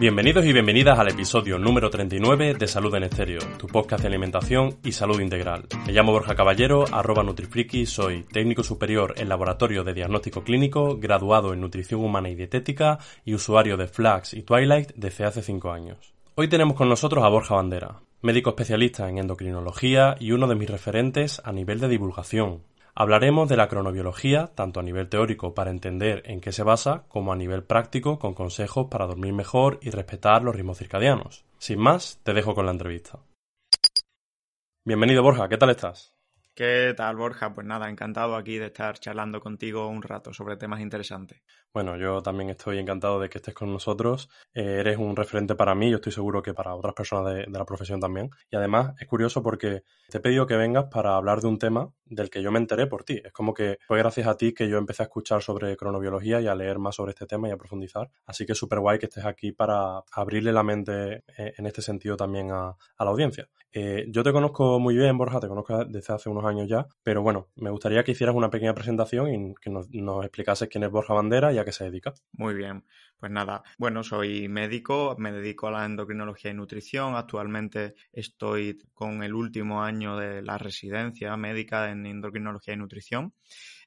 Bienvenidos y bienvenidas al episodio número 39 de Salud en Estéreo, tu podcast de alimentación y salud integral. Me llamo Borja Caballero, arroba Nutrifriki, soy técnico superior en laboratorio de diagnóstico clínico, graduado en nutrición humana y dietética y usuario de Flax y Twilight desde hace 5 años. Hoy tenemos con nosotros a Borja Bandera, médico especialista en endocrinología y uno de mis referentes a nivel de divulgación, Hablaremos de la cronobiología, tanto a nivel teórico para entender en qué se basa, como a nivel práctico con consejos para dormir mejor y respetar los ritmos circadianos. Sin más, te dejo con la entrevista. Bienvenido Borja, ¿qué tal estás? ¿Qué tal, Borja? Pues nada, encantado aquí de estar charlando contigo un rato sobre temas interesantes. Bueno, yo también estoy encantado de que estés con nosotros. Eh, eres un referente para mí, yo estoy seguro que para otras personas de, la profesión también. Y además es curioso porque te he pedido que vengas para hablar de un tema del que yo me enteré por ti. Es como que fue gracias a ti que yo empecé a escuchar sobre cronobiología y a leer más sobre este tema y a profundizar. Así que es súper guay que estés aquí para abrirle la mente eh, en este sentido también a, la audiencia. Eh, yo te conozco muy bien, Borja, te conozco desde hace unos años ya, pero bueno, me gustaría que hicieras una pequeña presentación y que nos, nos explicases quién es Borja Bandera y a qué se dedica. Muy bien, pues nada, bueno, soy médico, me dedico a la endocrinología y nutrición, actualmente estoy con el último año de la residencia médica en endocrinología y nutrición.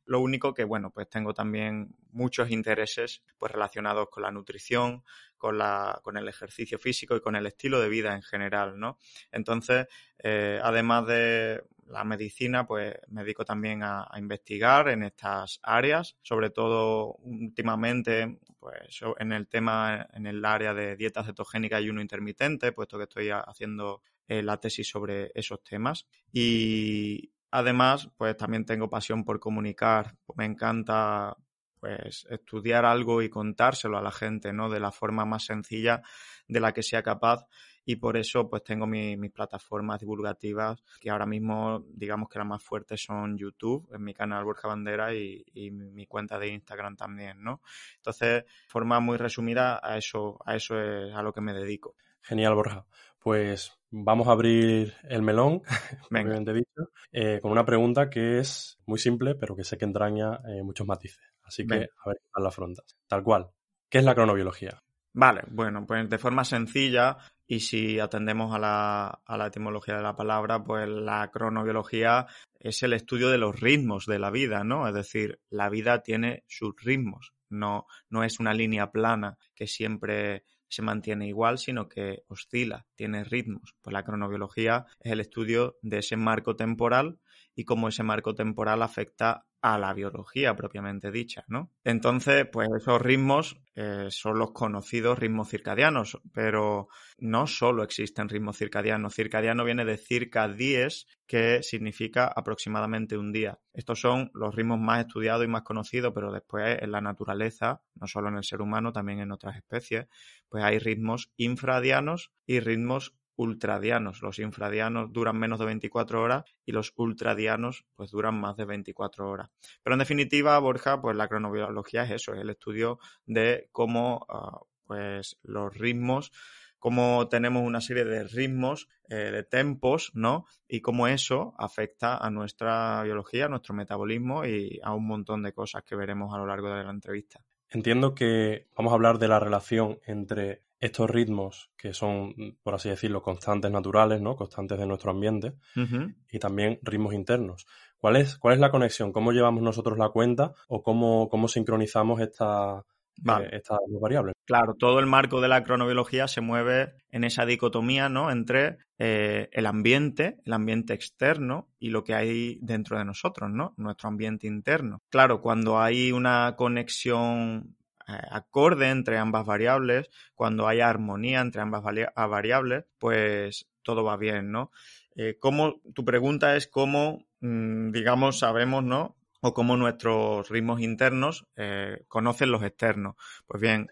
Lo único que, bueno, pues tengo también muchos intereses pues relacionados con la nutrición, con, la, con el ejercicio físico y con el estilo de vida en general, ¿no? Entonces, eh, además de la medicina, pues me dedico también a, investigar en estas áreas, sobre todo últimamente, pues en el tema, en el área de dieta cetogénica y uno intermitente, puesto que estoy haciendo eh, la tesis sobre esos temas. Y además, pues también tengo pasión por comunicar, me encanta pues estudiar algo y contárselo a la gente, ¿no? De la forma más sencilla de la que sea capaz y por eso pues tengo mis plataformas divulgativas que ahora mismo digamos que las más fuertes son YouTube, en mi canal Borja Bandera y, mi, cuenta de Instagram también, ¿no? Entonces, forma muy resumida a eso, a eso es a lo que me dedico. Genial, Borja. Pues vamos a abrir el melón, dicho, eh, con una pregunta que es muy simple, pero que sé que entraña eh, muchos matices. Así que a ver qué la frontas. Tal cual. ¿Qué es la cronobiología? Vale, bueno, pues de forma sencilla y si atendemos a la, a la, etimología de la palabra, pues la cronobiología es el estudio de los ritmos de la vida, ¿no? Es decir, la vida tiene sus ritmos, no, no es una línea plana que siempre se mantiene igual, sino que oscila, tiene ritmos. Pues la cronobiología es el estudio de ese marco temporal y cómo ese marco temporal afecta a la biología propiamente dicha, ¿no? Entonces, pues esos ritmos eh, son los conocidos ritmos circadianos, pero no solo existen ritmos circadianos. Circadiano viene de circa 10, que significa aproximadamente un día. Estos son los ritmos más estudiados y más conocidos, pero después en la naturaleza, no solo en el ser humano, también en otras especies, pues hay ritmos infradianos y ritmos ultradianos. Los infradianos duran menos de 24 horas y los ultradianos pues duran más de 24 horas. Pero en definitiva, Borja, pues la cronobiología es eso, es el estudio de cómo ah, pues los ritmos cómo tenemos una serie de ritmos, eh, de tempos, ¿no? Y cómo eso afecta a nuestra biología, a nuestro metabolismo y a un montón de cosas que veremos a lo largo de la entrevista. Entiendo que vamos a hablar de la relación entre estos ritmos que son, por así decirlo, constantes naturales, ¿no? Constantes de nuestro ambiente y también ritmos internos. ¿Cuál es, ¿Cuál es la conexión? ¿Cómo llevamos nosotros la cuenta o cómo, cómo sincronizamos esta, estas variables. Claro, todo el marco de la cronobiología se mueve en esa dicotomía, ¿no? Entre eh, el ambiente, el ambiente externo y lo que hay dentro de nosotros, ¿no? Nuestro ambiente interno. Claro, cuando hay una conexión eh, acorde entre ambas variables, cuando hay armonía entre ambas variables, pues todo va bien, ¿no? Eh, tu pregunta es cómo, mm, digamos, sabemos, ¿no? O cómo nuestros ritmos internos eh, conocen los externos. Pues bien,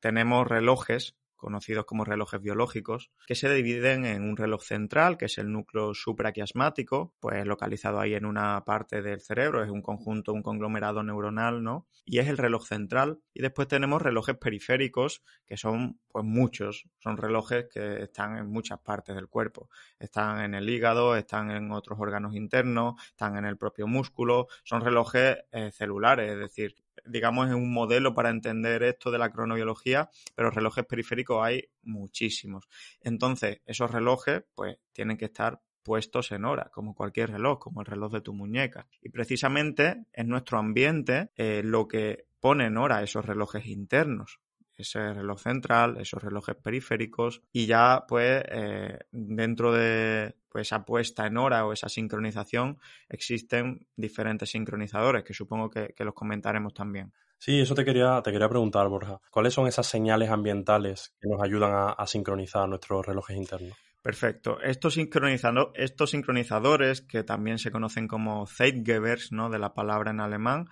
tenemos relojes conocidos como relojes biológicos, que se dividen en un reloj central, que es el núcleo supraquiasmático, pues localizado ahí en una parte del cerebro, es un conjunto, un conglomerado neuronal, ¿no? Y es el reloj central. Y después tenemos relojes periféricos, que son pues muchos, son relojes que están en muchas partes del cuerpo. Están en el hígado, están en otros órganos internos, están en el propio músculo, son relojes eh, celulares, es decir, digamos, es un modelo para entender esto de la cronobiología, pero relojes periféricos hay muchísimos. Entonces, esos relojes, pues, tienen que estar puestos en hora, como cualquier reloj, como el reloj de tu muñeca. Y precisamente es nuestro ambiente eh, lo que pone en hora esos relojes internos ese reloj central, esos relojes periféricos y ya pues eh, dentro de pues, esa puesta en hora o esa sincronización existen diferentes sincronizadores que supongo que, los comentaremos también. Sí, eso te quería, te quería preguntar, Borja. ¿Cuáles son esas señales ambientales que nos ayudan a, sincronizar nuestros relojes internos? Perfecto. Estos, estos sincronizadores, que también se conocen como Zeitgebers, ¿no? de la palabra en alemán,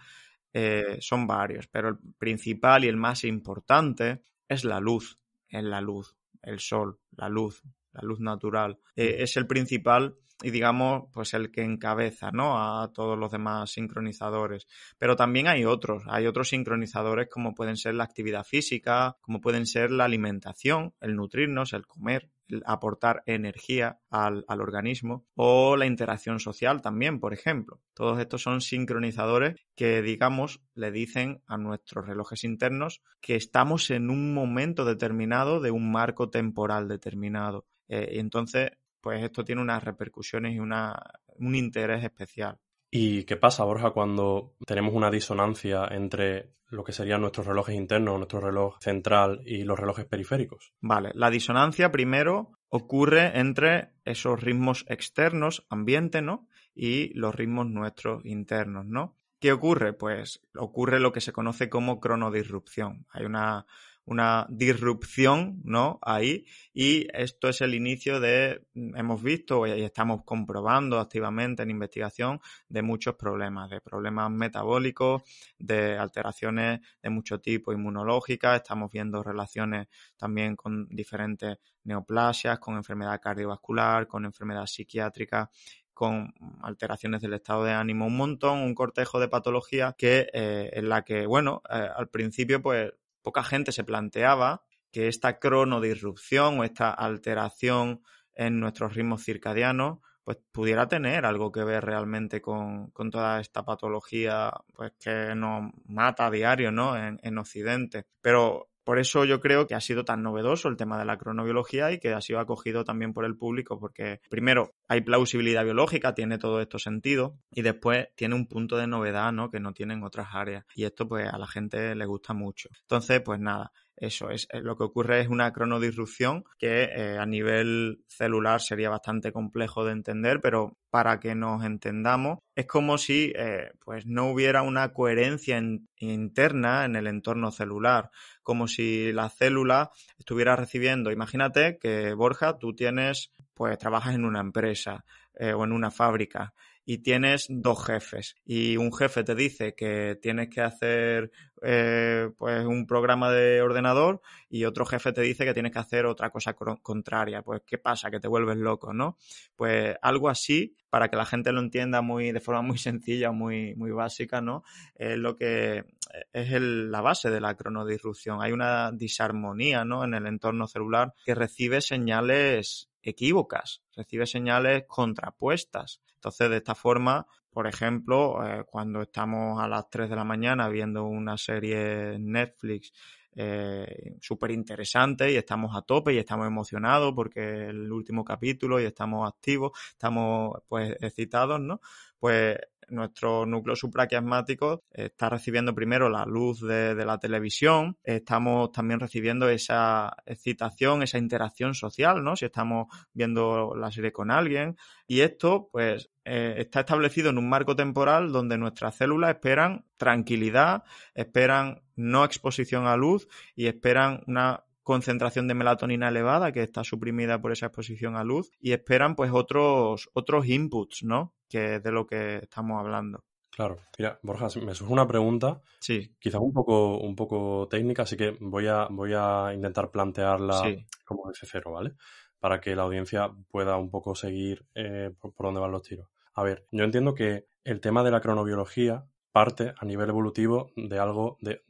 eh, son varios, pero el principal y el más importante es la luz, es la luz, el sol, la luz, la luz natural, eh, es el principal y digamos, pues el que encabeza, ¿no? A todos los demás sincronizadores. Pero también hay otros, hay otros sincronizadores como pueden ser la actividad física, como pueden ser la alimentación, el nutrirnos, el comer, el aportar energía al, al organismo o la interacción social también, por ejemplo. Todos estos son sincronizadores que, digamos, le dicen a nuestros relojes internos que estamos en un momento determinado de un marco temporal determinado. Eh, entonces, pues esto tiene unas repercusiones y una, un interés especial. ¿Y qué pasa, Borja, cuando tenemos una disonancia entre lo que serían nuestros relojes internos, nuestro reloj central y los relojes periféricos? Vale, la disonancia primero ocurre entre esos ritmos externos, ambiente, ¿no? Y los ritmos nuestros internos, ¿no? ¿Qué ocurre? Pues ocurre lo que se conoce como cronodisrupción. Hay una una disrupción, ¿no? Ahí. Y esto es el inicio de, hemos visto y estamos comprobando activamente en investigación de muchos problemas, de problemas metabólicos, de alteraciones de mucho tipo inmunológicas. Estamos viendo relaciones también con diferentes neoplasias, con enfermedad cardiovascular, con enfermedad psiquiátrica con alteraciones del estado de ánimo, un montón, un cortejo de patologías que eh, en la que, bueno, eh, al principio pues poca gente se planteaba que esta cronodisrupción o esta alteración en nuestros ritmos circadianos pues pudiera tener algo que ver realmente con, toda esta patología pues que nos mata a diario ¿no? en, en Occidente. Pero por eso yo creo que ha sido tan novedoso el tema de la cronobiología y que ha sido acogido también por el público porque primero hay plausibilidad biológica, tiene todo esto sentido y después tiene un punto de novedad, ¿no? Que no tienen otras áreas y esto pues a la gente le gusta mucho. Entonces, pues nada, eso es, eh, lo que ocurre es una cronodisrupción que eh, a nivel celular sería bastante complejo de entender, pero para que nos entendamos es como si eh, pues no hubiera una coherencia interna en el entorno celular, como si la célula estuviera recibiendo, imagínate que Borja, tú tienes, pues trabajas en una empresa o en una fábrica y tienes dos jefes y un jefe te dice que tienes que hacer eh, pues un programa de ordenador y otro jefe te dice que tienes que hacer otra cosa contraria. Pues, ¿qué pasa? Que te vuelves loco, ¿no? Pues algo así, para que la gente lo entienda muy, de forma muy sencilla, muy, muy básica, ¿no? Es lo que es la base de la cronodisrupción. Hay una disarmonía, ¿no? En el entorno celular que recibe señales equívocas, recibe señales contrapuestas. Entonces, de esta forma, por ejemplo, eh, cuando estamos a las 3 de la mañana viendo una serie Netflix eh, súper interesante y estamos a tope y estamos emocionados porque el último capítulo y estamos activos, estamos pues excitados, ¿no? Pues nuestro núcleo supraquiasmático está recibiendo primero la luz de, la televisión, estamos también recibiendo esa excitación, esa interacción social, ¿no? Si estamos viendo la serie con alguien. Y esto, pues, eh, está establecido en un marco temporal donde nuestras células esperan tranquilidad, esperan no exposición a luz y esperan una concentración de melatonina elevada que está suprimida por esa exposición a luz y esperan pues otros otros inputs, ¿no? Que es de lo que estamos hablando. Claro, mira, Borja, me surge una pregunta, sí. quizás un poco, un poco técnica, así que voy a, voy a intentar plantearla como desde cero, ¿vale? Para que la audiencia pueda un poco seguir eh, por, por, dónde van los tiros. A ver, yo entiendo que el tema de la cronobiología parte a nivel evolutivo de algo, de,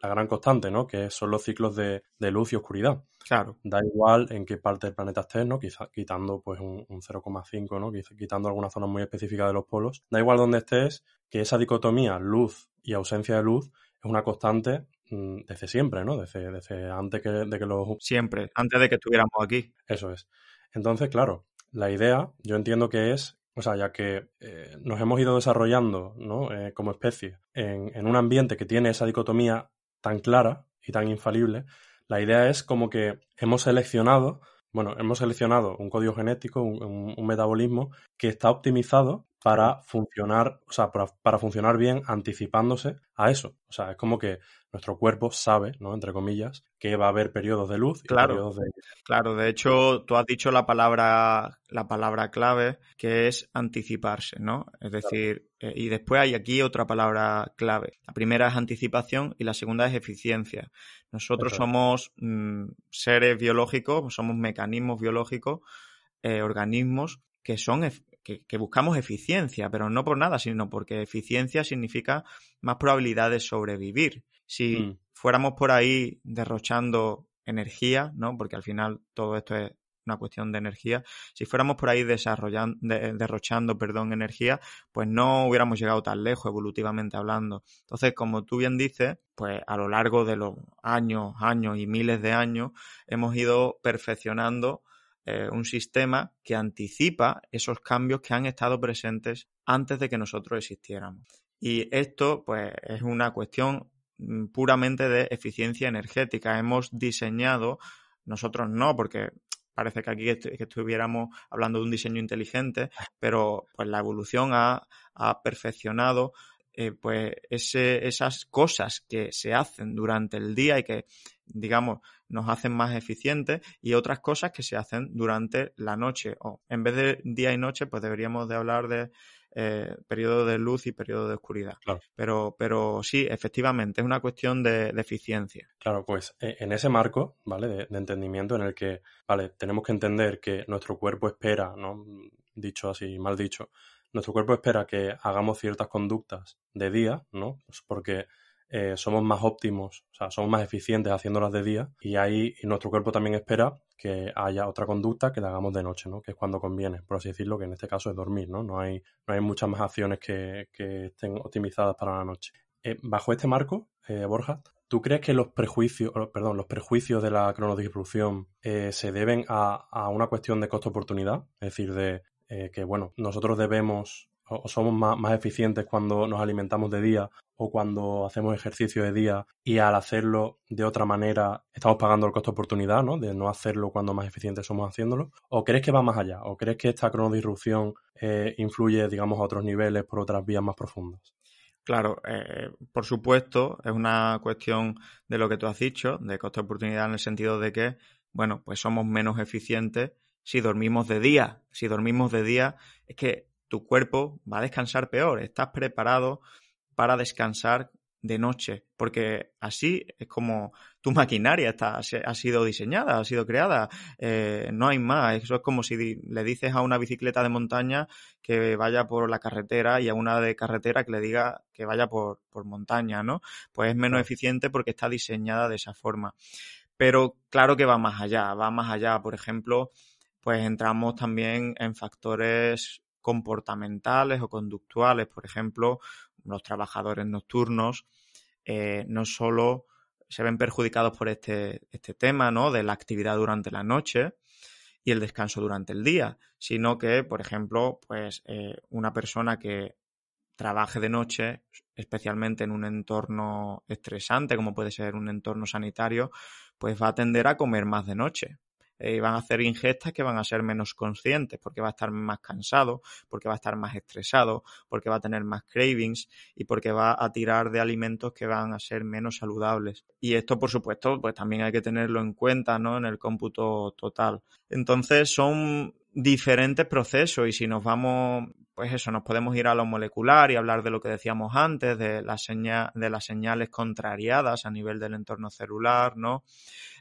la gran constante, ¿no? Que son los ciclos de, luz y oscuridad. Claro. Da igual en qué parte del planeta estés, ¿no? Quizá, quitando pues un, 0,5, ¿no? Quitando alguna zona muy específica de los polos. Da igual donde estés, que esa dicotomía luz y ausencia de luz es una constante mm, desde siempre, ¿no? Desde, desde antes que, de que los... Siempre, antes de que estuviéramos aquí. Eso es. Entonces, claro, la idea yo entiendo que es o sea, ya que eh, nos hemos ido desarrollando ¿no? Eh, como especie en, en, un ambiente que tiene esa dicotomía tan clara y tan infalible, la idea es como que hemos seleccionado, bueno, hemos seleccionado un código genético, un, un metabolismo que está optimizado para funcionar, o sea, para, para, funcionar bien anticipándose a eso. O sea, es como que nuestro cuerpo sabe, ¿no? Entre comillas, que va a haber periodos de luz y claro, periodos de... Claro, de hecho, tú has dicho la palabra, la palabra clave, que es anticiparse, ¿no? Es decir, eh, y después hay aquí otra palabra clave. La primera es anticipación y la segunda es eficiencia. Nosotros somos mm, seres biológicos, somos mecanismos biológicos, eh, organismos que son que, buscamos eficiencia, pero no por nada, sino porque eficiencia significa más probabilidad de sobrevivir. Si mm. fuéramos por ahí derrochando energía, ¿no? Porque al final todo esto es una cuestión de energía. Si fuéramos por ahí desarrollando, derrochando, perdón, energía, pues no hubiéramos llegado tan lejos evolutivamente hablando. Entonces, como tú bien dices, pues a lo largo de los años, años y miles de años hemos ido perfeccionando eh, un sistema que anticipa esos cambios que han estado presentes antes de que nosotros existiéramos. Y esto, pues, es una cuestión mm, puramente de eficiencia energética. Hemos diseñado, nosotros no, porque parece que aquí estuviéramos hablando de un diseño inteligente, pero pues la evolución ha, perfeccionado eh, pues esas cosas que se hacen durante el día y que digamos, nos hacen más eficientes y otras cosas que se hacen durante la noche. O en vez de día y noche, pues deberíamos de hablar de eh, periodo de luz y periodo de oscuridad. Pero, pero sí, efectivamente, es una cuestión de, eficiencia. Claro, pues e, en ese marco, ¿vale? De, de, entendimiento en el que, vale, tenemos que entender que nuestro cuerpo espera, ¿no? Dicho así, mal dicho, nuestro cuerpo espera que hagamos ciertas conductas de día, ¿no? Pues porque eh, somos más óptimos, o sea, somos más eficientes haciéndolas de día y ahí nuestro cuerpo también espera que haya otra conducta que la hagamos de noche, ¿no? Que es cuando conviene, por así decirlo, que en este caso es dormir, ¿no? No hay, no hay muchas más acciones que, que estén optimizadas para la noche. Eh, bajo este marco, eh, Borja, ¿tú crees que los prejuicios, perdón, los prejuicios de la cronodistribución se deben a, a, una cuestión de costo-oportunidad? Es decir, de que, bueno, nosotros debemos o somos más, eficientes cuando nos alimentamos de día o cuando hacemos ejercicio de día y al hacerlo de otra manera estamos pagando el costo de oportunidad, ¿no? De no hacerlo cuando más eficientes somos haciéndolo. ¿O crees que va más allá? ¿O crees que esta cronodisrupción eh, influye, digamos, a otros niveles por otras vías más profundas? Claro, eh, por supuesto, es una cuestión de lo que tú has dicho, de costo de oportunidad en el sentido de que, bueno, pues somos menos eficientes si dormimos de día. Si dormimos de día, es que tu cuerpo va a descansar peor. Estás preparado para descansar de noche, porque así es como tu maquinaria está, ha sido diseñada, ha sido creada, eh, no hay más. Eso es como si le dices a una bicicleta de montaña que vaya por la carretera y a una de carretera que le diga que vaya por, por montaña, ¿no? Pues es menos eficiente porque está diseñada de esa forma. Pero claro que va más allá, va más allá. Por ejemplo, pues entramos también en factores comportamentales o conductuales. Por ejemplo, los trabajadores nocturnos eh, no solo se ven perjudicados por este, este tema ¿no? de la actividad durante la noche y el descanso durante el día, sino que, por ejemplo, pues eh, una persona que trabaje de noche, especialmente en un entorno estresante, como puede ser un entorno sanitario, pues va a tender a comer más de noche. Y van a hacer ingestas que van a ser menos conscientes porque va a estar más cansado, porque va a estar más estresado, porque va a tener más cravings y porque va a tirar de alimentos que van a ser menos saludables. Y esto, por supuesto, pues también hay que tenerlo en cuenta, ¿no? En el cómputo total. Entonces son diferentes procesos y si nos vamos pues eso, nos podemos ir a lo molecular y hablar de lo que decíamos antes, de, la de las señales contrariadas a nivel del entorno celular, ¿no?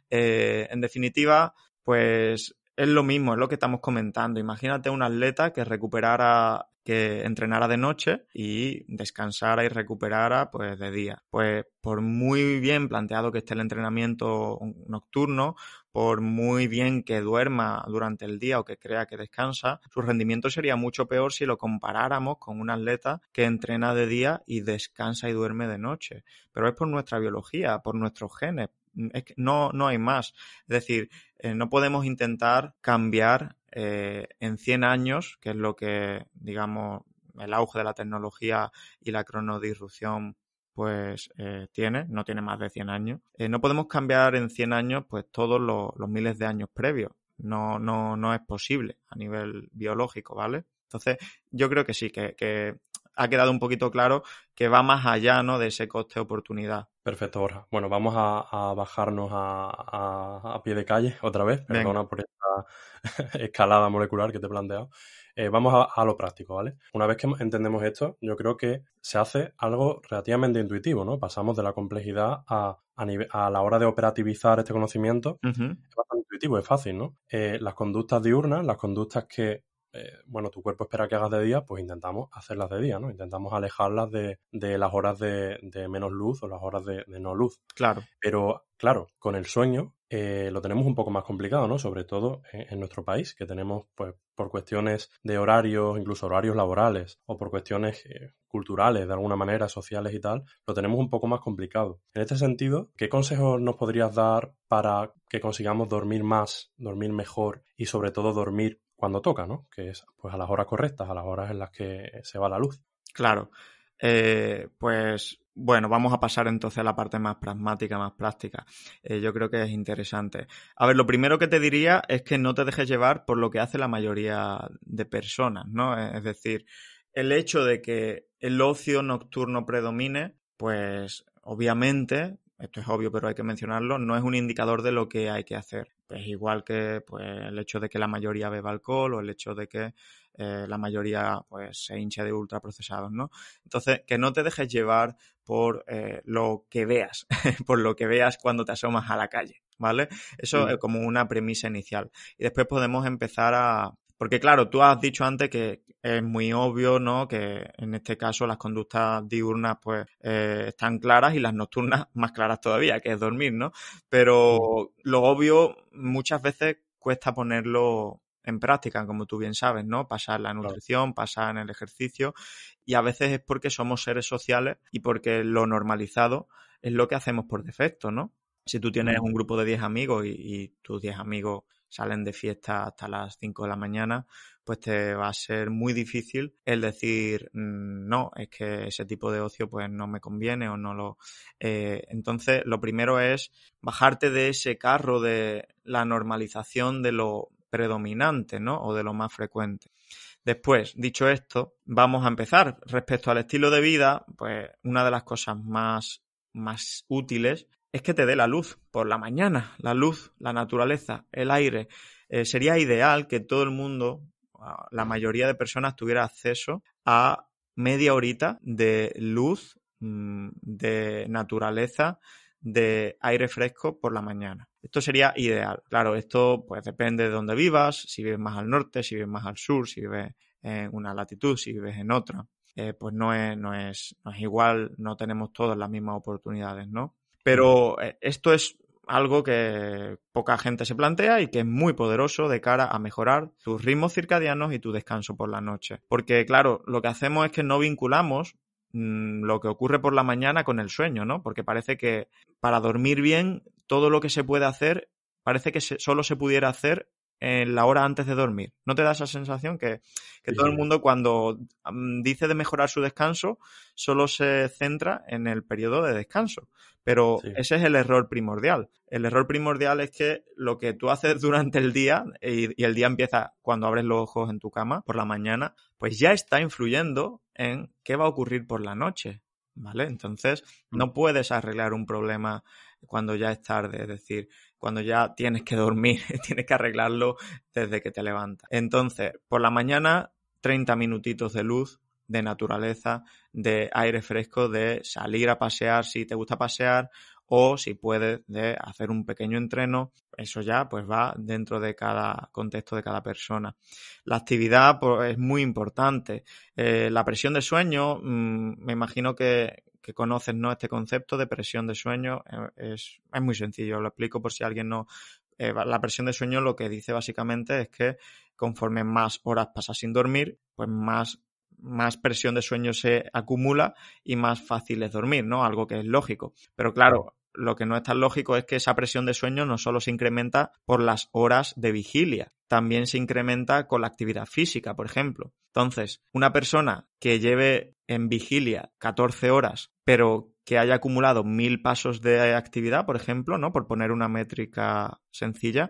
Eh, en definitiva, pues es lo mismo, es lo que estamos comentando. Imagínate un atleta que recuperara, que entrenara de noche y descansara y recuperara pues de día. Pues por muy bien planteado que esté el entrenamiento nocturno, por muy bien que duerma durante el día o que crea que descansa, su rendimiento sería mucho peor si lo comparáramos con un atleta que entrena de día y descansa y duerme de noche. Pero es por nuestra biología, por nuestros genes. Que no, no hay más. Es decir, eh, no podemos intentar cambiar eh, en 100 años, que es lo que, digamos, el auge de la tecnología y la cronodisrupción pues eh, tiene, no tiene más de 100 años. No podemos cambiar en 100 años pues todos los, miles de años previos. No, no, no es posible a nivel biológico, ¿vale? Entonces, yo creo que sí, que, ha quedado un poquito claro que va más allá ¿no? de ese coste-oportunidad. Perfecto, Borja. Bueno, vamos a, bajarnos a, pie de calle otra vez. Perdona por esta escalada molecular que te he planteado. Eh, vamos a, lo práctico, ¿vale? Una vez que entendemos esto, yo creo que se hace algo relativamente intuitivo, ¿no? Pasamos de la complejidad a, a, la hora de operativizar este conocimiento. Es bastante intuitivo, es fácil, ¿no? Eh, las conductas diurnas, las conductas que eh, bueno, tu cuerpo espera que hagas de día, pues intentamos hacerlas de día, ¿no? Intentamos alejarlas de, las horas de, menos luz o las horas de, no luz. Claro. Pero, claro, con el sueño eh, lo tenemos un poco más complicado, ¿no? Sobre todo en, nuestro país, que tenemos, pues, por cuestiones de horarios, incluso horarios laborales, o por cuestiones eh, culturales, de alguna manera, sociales y tal, lo tenemos un poco más complicado. En este sentido, ¿qué consejos nos podrías dar para que consigamos dormir más, dormir mejor y sobre todo dormir cuando toca, ¿no? Que es pues a las horas correctas, a las horas en las que se va la luz. Claro. Eh, pues bueno, vamos a pasar entonces a la parte más pragmática, más práctica. Eh, yo creo que es interesante. A ver, lo primero que te diría es que no te dejes llevar por lo que hace la mayoría de personas, ¿no? Es decir, el hecho de que el ocio nocturno predomine, pues obviamente, esto es obvio pero hay que mencionarlo, no es un indicador de lo que hay que hacer. Pues igual que pues, el hecho de que la mayoría beba alcohol o el hecho de que eh, la mayoría pues se hinche de ultraprocesados, ¿no? Entonces, que no te dejes llevar por eh, lo que veas, por lo que veas cuando te asomas a la calle, ¿vale? Eso es como una premisa inicial. Y después podemos empezar a, porque claro, tú has dicho antes que es muy obvio, ¿no? Que en este caso las conductas diurnas pues eh, están claras y las nocturnas más claras todavía, que es dormir, ¿no? Pero lo obvio muchas veces cuesta ponerlo en práctica, como tú bien sabes, ¿no? Pasar la nutrición, pasar en el ejercicio y a veces es porque somos seres sociales y porque lo normalizado es lo que hacemos por defecto, ¿no? Si tú tienes un grupo de 10 amigos y, y tus 10 amigos salen de fiesta hasta las 5 de la mañana, pues te va a ser muy difícil el decir, mm, no, es que ese tipo de ocio pues no me conviene o no lo... Eh, entonces, lo primero es bajarte de ese carro de la normalización de lo predominante, ¿no? O de lo más frecuente. Después, dicho esto, vamos a empezar. Respecto al estilo de vida, pues una de las cosas más, más útiles es que te dé la luz por la mañana, la luz, la naturaleza, el aire. Eh, sería ideal que todo el mundo, la mayoría de personas, tuviera acceso a media horita de luz, mm, de naturaleza, de aire fresco por la mañana. Esto sería ideal. Claro, esto pues depende de dónde vivas, si vives más al norte, si vives más al sur, si vives en una latitud, si vives en otra. Eh, pues no es, no, es, no es igual, no tenemos todas las mismas oportunidades, ¿no? Pero eh, esto es algo que poca gente se plantea y que es muy poderoso de cara a mejorar tus ritmos circadianos y tu descanso por la noche. Porque, claro, lo que hacemos es que no vinculamos mm, lo que ocurre por la mañana con el sueño, ¿no? Porque parece que para dormir bien todo lo que se puede hacer parece que solo se pudiera hacer en la hora antes de dormir. ¿No te da esa sensación que, todo el mundo cuando mm, dice de mejorar su descanso solo se centra en el periodo de descanso? Pero ese es el error primordial. El error primordial es que lo que tú haces durante el día y, el día empieza cuando abres los ojos en tu cama por la mañana, pues ya está influyendo en qué va a ocurrir por la noche. ¿Vale? Entonces, mm. no puedes arreglar un problema cuando ya es tarde, es decir, cuando ya tienes que dormir, tienes que arreglarlo desde que te levantas. Entonces, por la mañana, 30 minutitos de luz, de naturaleza, de aire fresco, de salir a pasear si te gusta pasear o si puedes de hacer un pequeño entreno, eso ya pues va dentro de cada contexto de cada persona. La actividad pues, es muy importante. Eh, la presión de sueño, mm, me imagino que, que conoces ¿no? este concepto de presión de sueño eh, es, es muy sencillo, lo explico por si alguien no... Eh, la presión de sueño lo que dice básicamente es que conforme más horas pasas sin dormir, pues más más presión de sueño se acumula y más fácil es dormir, ¿no? Algo que es lógico. Pero claro, lo que no es tan lógico es que esa presión de sueño no solo se incrementa por las horas de vigilia, también se incrementa con la actividad física, por ejemplo. Entonces, una persona que lleve en vigilia 14 horas, pero que haya acumulado mil pasos de actividad, por ejemplo, ¿no? Por poner una métrica sencilla,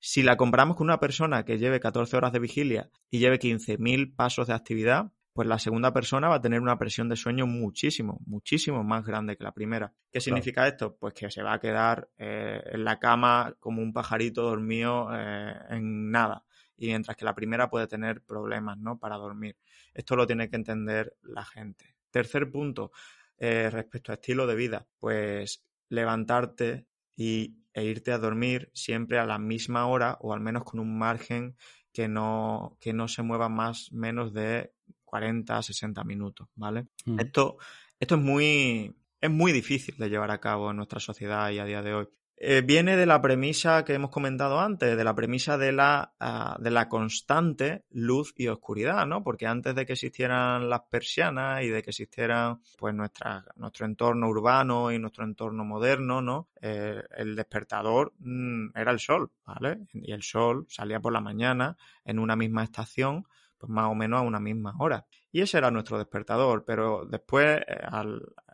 si la comparamos con una persona que lleve 14 horas de vigilia y lleve 15.000 pasos de actividad, pues la segunda persona va a tener una presión de sueño muchísimo, muchísimo más grande que la primera. ¿Qué significa esto? Pues que se va a quedar eh, en la cama como un pajarito dormido eh, en nada. Y mientras que la primera puede tener problemas, ¿no? Para dormir. Esto lo tiene que entender la gente. Tercer punto, eh, respecto a estilo de vida, pues levantarte y, e irte a dormir siempre a la misma hora o al menos con un margen que no, que no se mueva más menos de 40, 60 minutos, ¿vale? Mm. Esto, esto es muy, es muy difícil de llevar a cabo en nuestra sociedad y a día de hoy. Eh, viene de la premisa que hemos comentado antes, de la premisa de la, ah, de la constante luz y oscuridad, ¿no? Porque antes de que existieran las persianas y de que existieran pues nuestra, nuestro entorno urbano y nuestro entorno moderno, ¿no? Eh, el despertador mm, era el sol, ¿vale? Y el sol salía por la mañana en una misma estación pues más o menos a una misma hora. Y ese era nuestro despertador, pero después, eh,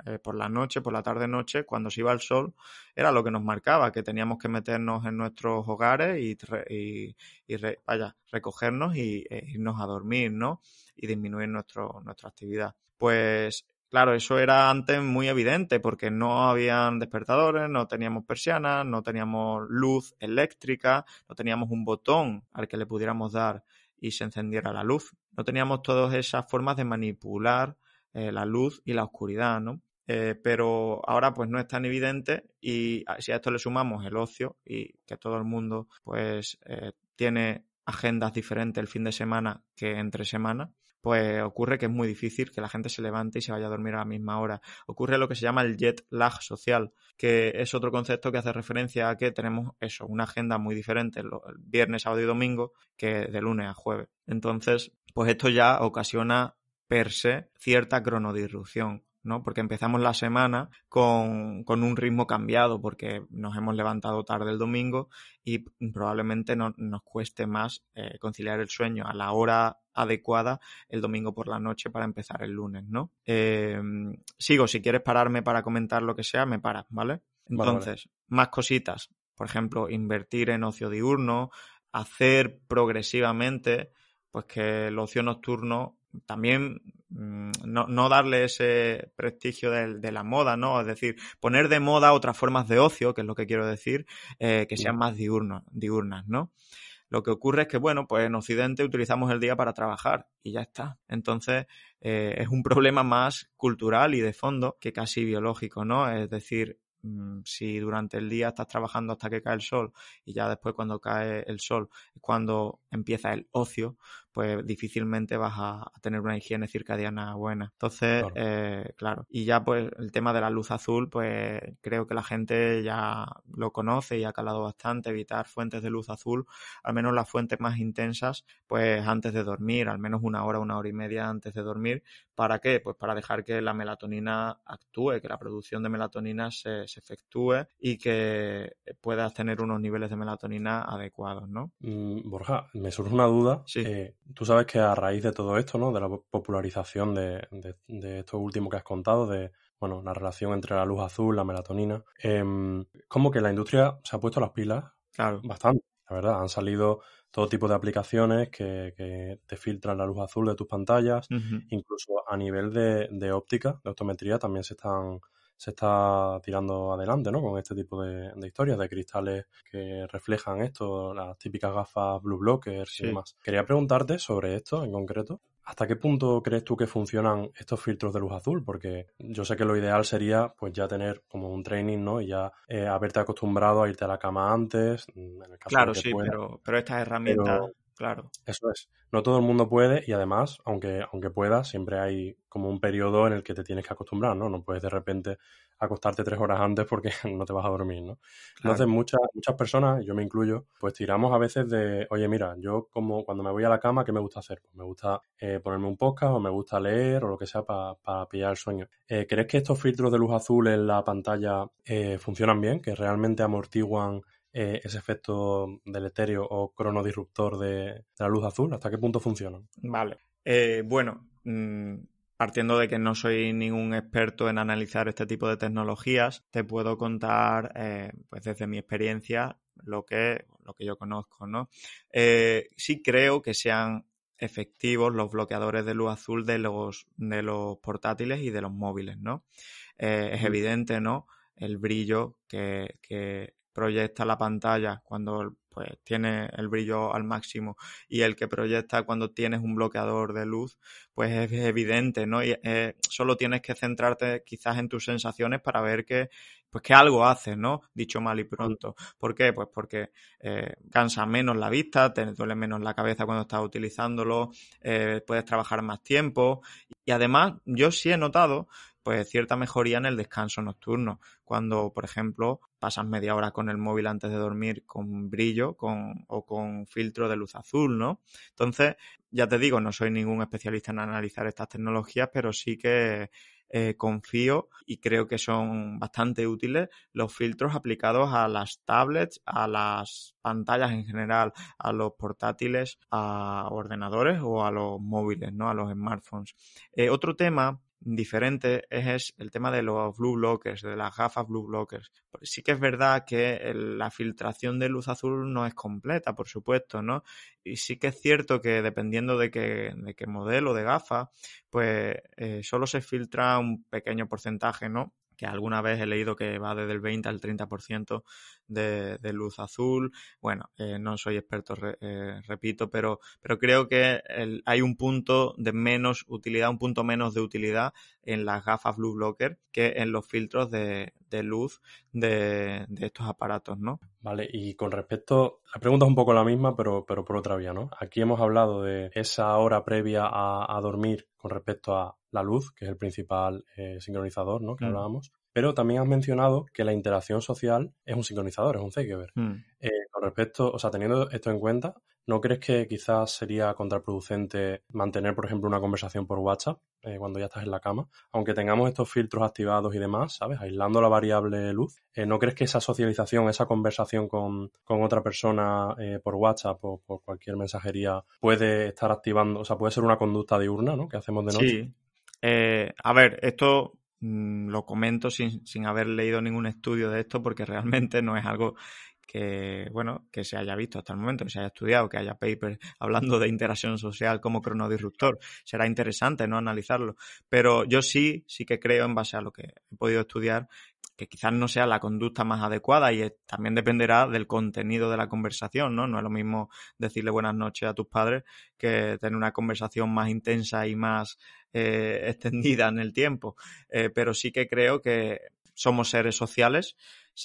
eh, por la noche, por la tarde-noche, cuando se iba el sol, era lo que nos marcaba, que teníamos que meternos en nuestros hogares y, y, vaya, recogernos y e irnos a dormir, ¿no? Y disminuir nuestra actividad. Pues Claro, eso era antes muy evidente porque no habían despertadores, no teníamos persianas, no teníamos luz eléctrica, no teníamos un botón al que le pudiéramos dar y se encendiera la luz. No teníamos todas esas formas de manipular eh, la luz y la oscuridad, ¿no? Eh, pero ahora pues no es tan evidente y si a esto le sumamos el ocio y que todo el mundo pues eh, tiene agendas diferentes el fin de semana que entre semana, pues ocurre que es muy difícil que la gente se levante y se vaya a dormir a la misma hora. Ocurre lo que se llama el jet lag social, que es otro concepto que hace referencia a que tenemos eso, una agenda muy diferente el viernes, sábado y domingo que de lunes a jueves. Entonces, pues esto ya ocasiona per se cierta cronodirrupción. ¿No? Porque empezamos la semana con, un ritmo cambiado, porque nos hemos levantado tarde el domingo y probablemente no, nos cueste más eh, conciliar el sueño a la hora adecuada el domingo por la noche para empezar el lunes, ¿no? Em, sigo, si quieres pararme para comentar lo que sea, me paras, ¿vale? Entonces, más cositas. Por ejemplo, invertir en ocio diurno, hacer progresivamente, pues que el ocio nocturno también mm, no, darle ese prestigio de, la moda, ¿no? Es decir, poner de moda otras formas de ocio, que es lo que quiero decir, eh, que sean más diurnas, ¿no? Lo que ocurre es que, bueno, pues en Occidente utilizamos el día para trabajar y ya está. Entonces, eh, es un problema más cultural y de fondo que casi biológico, ¿no? Es decir, Mm, si durante el día estás trabajando hasta que cae el sol y ya después cuando cae el sol es cuando empieza el ocio, pues difícilmente vas a, tener una higiene circadiana buena. Entonces, claro. Eh, claro. Y ya pues el tema de la luz azul, pues creo que la gente ya lo conoce y ha calado bastante, evitar fuentes de luz azul, al menos las fuentes más intensas, pues antes de dormir, al menos una hora, una hora y media antes de dormir, ¿Para qué? Pues para dejar que la melatonina actúe, que la producción de melatonina se, se efectúe y que puedas tener unos niveles de melatonina adecuados, ¿no? Mm, Borja, me surge una duda. Sí. Eh, tú sabes que a raíz de todo esto, ¿no? De la popularización de, de, de esto último que has contado, de bueno, la relación entre la luz azul, la melatonina, eh, como que la industria se ha puesto las pilas Claro. bastante, la verdad. Han salido todo tipo de aplicaciones que, que te filtran la luz azul de tus pantallas, incluso a nivel de, de óptica, de optometría, también se están se está tirando adelante, ¿no? Con este tipo de, de historias, de cristales que reflejan esto, las típicas gafas blue blockers Sí. y demás. Quería preguntarte sobre esto en concreto. ¿Hasta qué punto crees tú que funcionan estos filtros de luz azul? Porque yo sé que lo ideal sería pues ya tener como un training, ¿no? Y ya eh, haberte acostumbrado a irte a la cama antes, en el caso Claro, de que sí, pero, pero estas herramientas, Pero- claro. Eso es. No todo el mundo puede y además, aunque, aunque puedas, siempre hay como un periodo en el que te tienes que acostumbrar, ¿no? No puedes de repente acostarte tres horas antes porque no te vas a dormir, ¿no? Entonces, muchas, muchas personas, yo me incluyo, pues tiramos a veces de, oye, mira, yo como cuando me voy a la cama, ¿qué me gusta hacer? Pues me gusta eh, ponerme un podcast o me gusta leer o lo que sea para pillar el sueño. Eh, ¿Crees que estos filtros de luz azul en la pantalla eh, funcionan bien? ¿Que realmente amortiguan eh, ese efecto deleterio o cronodisruptor de, de la luz azul? ¿Hasta qué punto funcionan? Vale. Eh, bueno, mm, partiendo de que no soy ningún experto en analizar este tipo de tecnologías, te puedo contar, eh, pues desde mi experiencia, lo que, lo que yo conozco, ¿no? Sí creo que sean efectivos los bloqueadores de luz azul de los, de los portátiles y de los móviles, ¿no? Eh, es evidente, ¿no? El brillo que, que proyecta la pantalla cuando pues tiene el brillo al máximo y el que proyecta cuando tienes un bloqueador de luz, pues es evidente, ¿no? Y eh, solo tienes que centrarte quizás en tus sensaciones para ver que, pues que algo haces, ¿no? Dicho mal y pronto. ¿Por qué? Pues porque eh, cansa menos la vista, te duele menos la cabeza cuando estás utilizándolo, eh, puedes trabajar más tiempo y además yo sí he notado pues cierta mejoría en el descanso nocturno. Cuando, por ejemplo, pasas media hora con el móvil antes de dormir con brillo con, o con filtro de luz azul, ¿no? Entonces, ya te digo, no soy ningún especialista en analizar estas tecnologías, pero sí que eh, confío y creo que son bastante útiles los filtros aplicados a las tablets, a las pantallas en general, a los portátiles, a ordenadores o a los móviles, ¿no? A los smartphones. Eh, otro tema diferente es el tema de los blue blockers, de las gafas blue blockers. Sí que es verdad que la filtración de luz azul no es completa, por supuesto, ¿no? Y sí que es cierto que dependiendo de qué, de qué modelo de gafa, pues eh, solo se filtra un pequeño porcentaje, ¿no? Que alguna vez he leído que va desde el 20 al 30% de, de, luz azul. Bueno, eh, no soy experto, eh, repito, pero, pero creo que hay un punto de menos utilidad, un punto menos de utilidad en las gafas Blue Blocker que en los filtros de, luz de, de, estos aparatos, ¿no? Vale, y con respecto, la pregunta es un poco la misma, pero, pero por otra vía, ¿no? Aquí hemos hablado de esa hora previa a, a dormir con respecto a la luz, que es el principal eh, sincronizador, ¿no? Que mm. hablábamos. Pero también has mencionado que la interacción social es un sincronizador, es un Zeigeber. Mm. Eh, con respecto, o sea, teniendo esto en cuenta, ¿no crees que quizás sería contraproducente mantener, por ejemplo, una conversación por WhatsApp eh, cuando ya estás en la cama? Aunque tengamos estos filtros activados y demás, ¿sabes? Aislando la variable luz. Eh, ¿No crees que esa socialización, esa conversación con, con otra persona por WhatsApp o por cualquier mensajería puede estar activando, o sea, puede ser una conducta diurna, ¿no? Que hacemos de noche. Sí. Eh, a ver, esto mmm, lo comento sin, sin haber leído ningún estudio de esto porque realmente no es algo que, bueno, que se haya visto hasta el momento, que se haya estudiado, que haya papers hablando de interacción social como cronodisruptor. Será interesante, ¿no? Analizarlo. Pero yo sí, sí que creo, en base a lo que he podido estudiar, que quizás no sea la conducta más adecuada y también dependerá del contenido de la conversación, ¿no? No es lo mismo decirle buenas noches a tus padres que tener una conversación más intensa y más eh, extendida en el tiempo. Eh, pero sí que creo que somos seres sociales.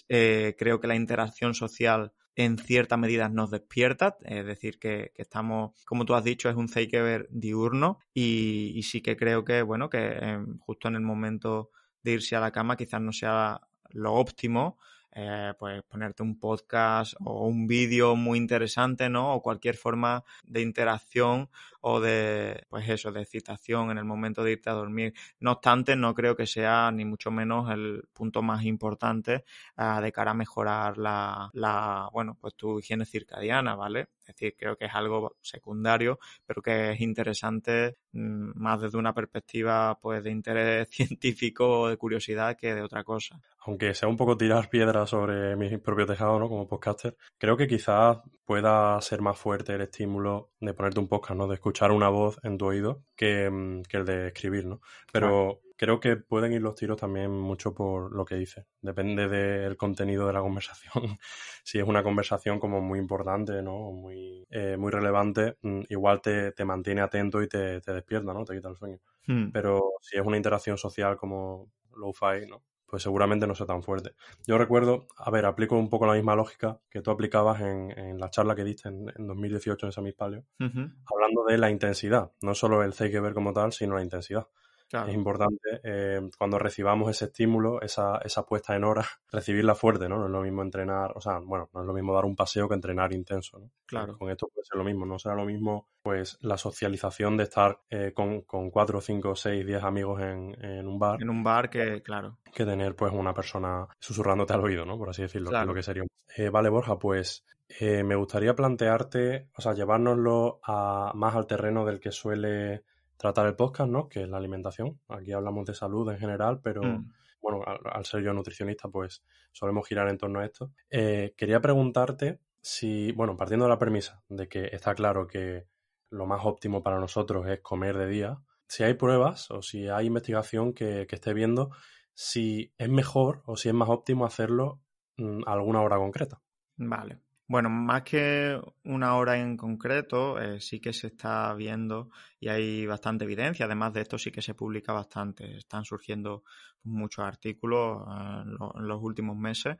Eh, creo que la interacción social en cierta medida nos despierta, es decir, que, estamos, como tú has dicho, es un Zeigeber diurno y, sí que creo que, bueno, que eh, justo en el momento de irse a la cama quizás no sea lo óptimo eh, pues ponerte un podcast o un vídeo muy interesante, ¿no? O cualquier forma de interacción o de, pues eso, de excitación en el momento de irte a dormir. No obstante, no creo que sea ni mucho menos el punto más importante uh, de cara a mejorar la, la, bueno, pues tu higiene circadiana, ¿vale? Es decir, creo que es algo secundario, pero que es interesante mmm, más desde una perspectiva, pues, de interés científico o de curiosidad que de otra cosa. Aunque sea un poco tirar piedras sobre mi propio tejado, ¿no? Como podcaster, creo que quizás pueda ser más fuerte el estímulo de ponerte un podcast, ¿no? De escuchar una voz en tu oído que, mm, que el de escribir, ¿no? Pero creo que pueden ir los tiros también mucho por lo que dice. Depende del contenido de la conversación. si es una conversación como muy importante, ¿no? Muy, eh, muy relevante, mm, igual te, te, mantiene atento y te, te, despierta, ¿no? Te quita el sueño. Hmm. Pero si es una interacción social como low-fi, ¿no? Pues seguramente no sea tan fuerte. Yo recuerdo, a ver, aplico un poco la misma lógica que tú aplicabas en, en la charla que diste en, en 2018 en San Palio, uh -huh. hablando de la intensidad, no solo el que ver como tal, sino la intensidad. Claro. Es importante eh, cuando recibamos ese estímulo, esa, esa puesta en hora, recibirla fuerte, ¿no? No es lo mismo entrenar, o sea, bueno, no es lo mismo dar un paseo que entrenar intenso, ¿no? Claro. Con esto puede ser lo mismo, no será lo mismo, pues, la socialización de estar eh, con, con cuatro, cinco, seis, diez amigos en, en, un bar. En un bar que, claro. Que tener, pues, una persona susurrándote al oído, ¿no? Por así decirlo, claro. que lo que sería. Eh, vale, Borja, pues, eh, me gustaría plantearte, o sea, llevárnoslo a, más al terreno del que suele tratar el podcast, ¿no? Que es la alimentación. Aquí hablamos de salud en general, pero mm. bueno, al, al, ser yo nutricionista, pues solemos girar en torno a esto. Eh, quería preguntarte si, bueno, partiendo de la premisa de que está claro que lo más óptimo para nosotros es comer de día, si hay pruebas o si hay investigación que, que esté viendo si es mejor o si es más óptimo hacerlo mm, a alguna hora concreta. Vale. Bueno, más que una hora en concreto, eh, sí que se está viendo y hay bastante evidencia. Además de esto, sí que se publica bastante. Están surgiendo muchos artículos eh, en, lo, en, los últimos meses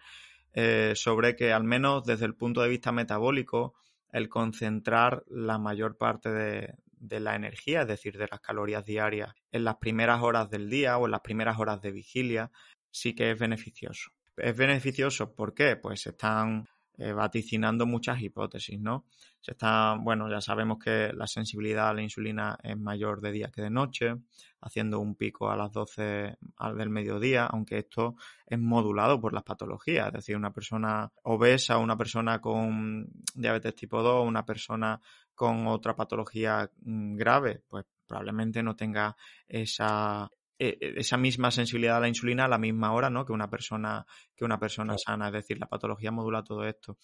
eh, sobre que, al menos desde el punto de vista metabólico, el concentrar la mayor parte de, de la energía, es decir, de las calorías diarias, en las primeras horas del día o en las primeras horas de vigilia, sí que es beneficioso. Es beneficioso, ¿por qué? Pues están eh, vaticinando muchas hipótesis, ¿no? Se está, bueno, ya sabemos que la sensibilidad a la insulina es mayor de día que de noche, haciendo un pico a las 12 del mediodía, aunque esto es modulado por las patologías, es decir, una persona obesa, una persona con diabetes tipo 2, una persona con otra patología mm, grave, pues probablemente no tenga esa, esa misma sensibilidad a la insulina a la misma hora, ¿no? Que una persona, que una persona sana. Es decir, la patología modula todo esto.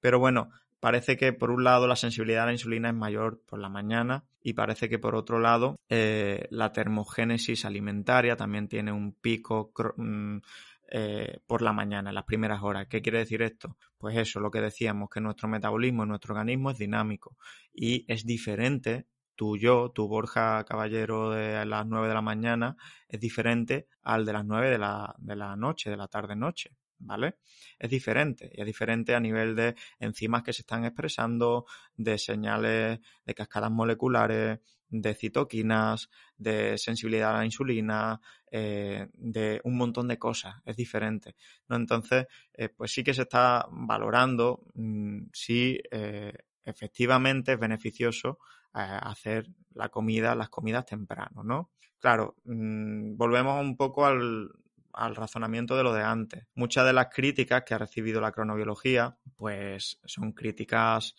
Pero bueno, parece que por un lado la sensibilidad a la insulina es mayor por la mañana y parece que por otro lado eh, la termogénesis alimentaria también tiene un pico mm, eh, por la mañana, en las primeras horas. ¿Qué quiere decir esto? Pues eso, lo que decíamos, que nuestro metabolismo, nuestro organismo es dinámico y es diferente tu yo, tu Borja Caballero de las 9 de la mañana es diferente al de las 9 de la, de la noche, de la tarde-noche, ¿vale? Es diferente, y es diferente a nivel de enzimas que se están expresando, de señales de cascadas moleculares, de citoquinas, de sensibilidad a la insulina, eh, de un montón de cosas, es diferente, ¿no? Entonces, eh, pues sí que se está valorando mmm, si eh, efectivamente es beneficioso hacer la comida, las comidas temprano, ¿no? Claro, mmm, volvemos un poco al, al razonamiento de lo de antes. Muchas de las críticas que ha recibido la cronobiología, pues son críticas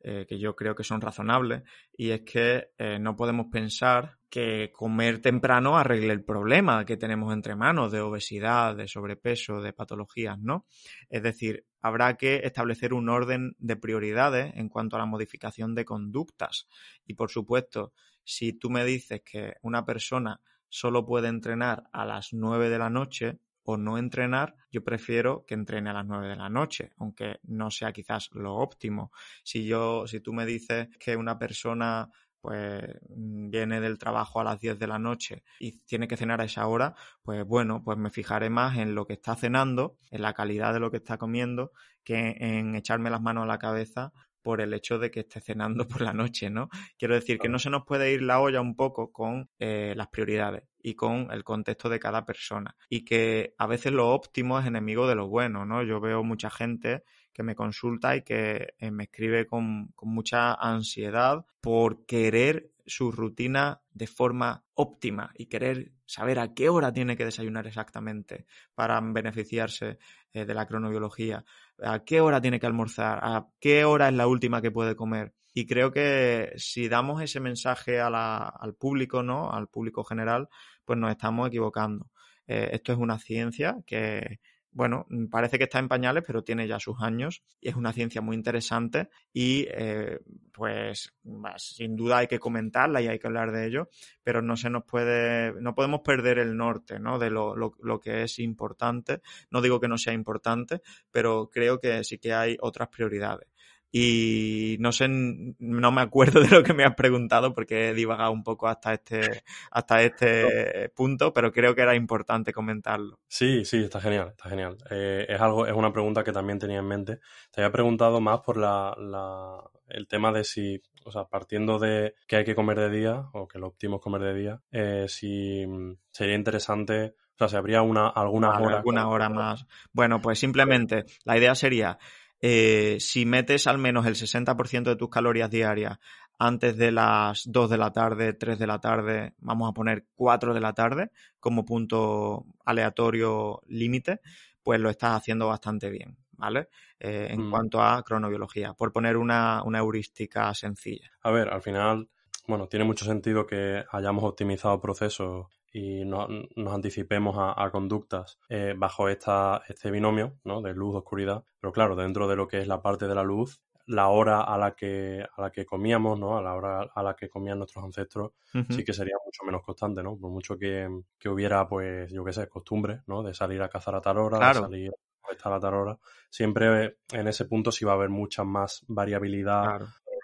eh, que yo creo que son razonables, y es que eh, no podemos pensar que comer temprano arregle el problema que tenemos entre manos de obesidad, de sobrepeso, de patologías, ¿no? Es decir, habrá que establecer un orden de prioridades en cuanto a la modificación de conductas. Y por supuesto, si tú me dices que una persona solo puede entrenar a las 9 de la noche, o no entrenar, yo prefiero que entrene a las 9 de la noche, aunque no sea quizás lo óptimo. Si yo, si tú me dices que una persona pues viene del trabajo a las 10 de la noche y tiene que cenar a esa hora, pues bueno, pues me fijaré más en lo que está cenando, en la calidad de lo que está comiendo, que en echarme las manos a la cabeza por el hecho de que esté cenando por la noche, ¿no? Quiero decir que no se nos puede ir la olla un poco con eh, las prioridades. y con el contexto de cada persona. Y que a veces lo óptimo es enemigo de lo bueno, ¿no? Yo veo mucha gente que me consulta y que eh, me escribe con, mucha ansiedad por querer su rutina de forma óptima y querer saber a qué hora tiene que desayunar exactamente para beneficiarse eh, de la cronobiología, a qué hora tiene que almorzar, a qué hora es la última que puede comer. Y creo que si damos ese mensaje al público, ¿no? Al público general, pues nos estamos equivocando. Eh, esto es una ciencia que, bueno, mm, parece que está en pañales, pero tiene ya sus años y es una ciencia muy interesante y eh, pues sin duda hay que comentarla y hay que hablar de ello, pero no se nos puede, no podemos perder el norte, ¿no? De lo, lo, lo que es importante. No digo que no sea importante, pero creo que sí que hay otras prioridades y no sé, no me acuerdo de lo que me has preguntado porque he divagado un poco hasta este, hasta este punto, pero creo que era importante comentarlo. Sí, sí, está genial, está genial. Eh, es algo, es una pregunta que también tenía en mente. Te había preguntado más por la, la, el tema de si, o sea, partiendo de que hay que comer de día o que lo óptimo es comer de día, eh, si sería interesante o sea, si habría una, alguna hora. Alguna hora más. Bueno, pues simplemente la idea sería eh, si metes al menos el 60% de tus calorías diarias antes de las 2 de la tarde, 3 de la tarde, vamos a poner 4 de la tarde como punto aleatorio límite, pues lo estás haciendo bastante bien, ¿vale? Eh, en mm. cuanto a cronobiología, por poner una, una heurística sencilla. A ver, al final, bueno, tiene mucho sentido que hayamos optimizado procesos y no, nos anticipemos a, conductas eh, bajo esta, este binomio ¿no? de luz-oscuridad. Pero claro, dentro de lo que es la parte de la luz, la hora a la que, a la que comíamos, ¿no? a la hora a la que comían nuestros ancestros, sí que sería mucho menos constante, ¿no? Por mucho que, que, hubiera, pues, yo qué sé, costumbre, ¿no? De salir a cazar a tal hora, de salir a estar a tal hora. Siempre en ese punto sí va a haber mucha más variabilidad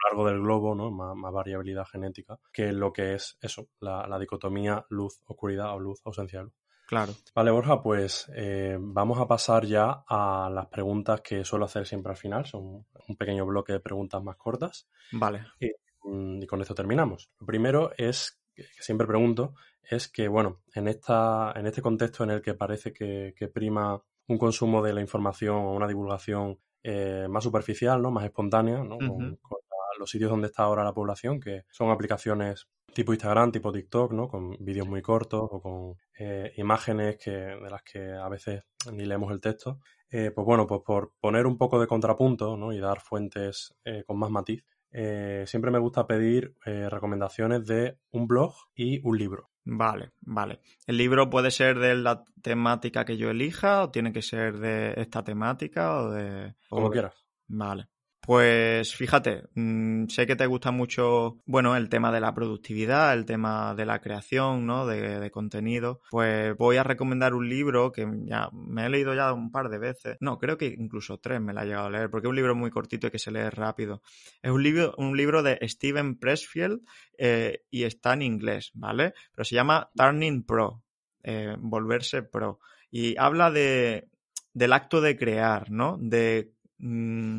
largo del globo, ¿no? Más, variabilidad genética, que lo que es eso, la, dicotomía luz-oscuridad o luz-ausencia de luz. Claro. Vale, Borja, pues eh, vamos a pasar ya a las preguntas que suelo hacer siempre al final. Son un pequeño bloque de preguntas más cortas. Vale. Y, mm, con esto terminamos. Lo primero es, que siempre pregunto, es que, bueno, en, esta, en este contexto en el que parece que, prima un consumo de la información o una divulgación eh, más superficial, ¿no? Más espontánea, ¿no? Los sitios donde está ahora la población, que son aplicaciones tipo Instagram, tipo TikTok, ¿no? Con vídeos muy cortos o con eh, imágenes que, de las que a veces ni leemos el texto. Eh, pues bueno, pues por poner un poco de contrapunto ¿no? y dar fuentes eh, con más matiz, siempre me gusta pedir recomendaciones de un blog y un libro. Vale, vale. ¿El libro puede ser de la temática que yo elija o tiene que ser de esta temática o de... Como quieras. Vale. Pues fíjate, mm, sé que te gusta mucho, bueno, el tema de la productividad, el tema de la creación, ¿no? De, contenido. Pues voy a recomendar un libro que ya me he leído ya un par de veces. No, creo que incluso tres me la he llegado a leer, porque es un libro muy cortito y que se lee rápido. Es un libro, un libro de Steven Pressfield eh, y está en inglés, ¿vale? Pero se llama Turning Pro, eh, volverse pro. Y habla de, del acto de crear, ¿no? De... Mm,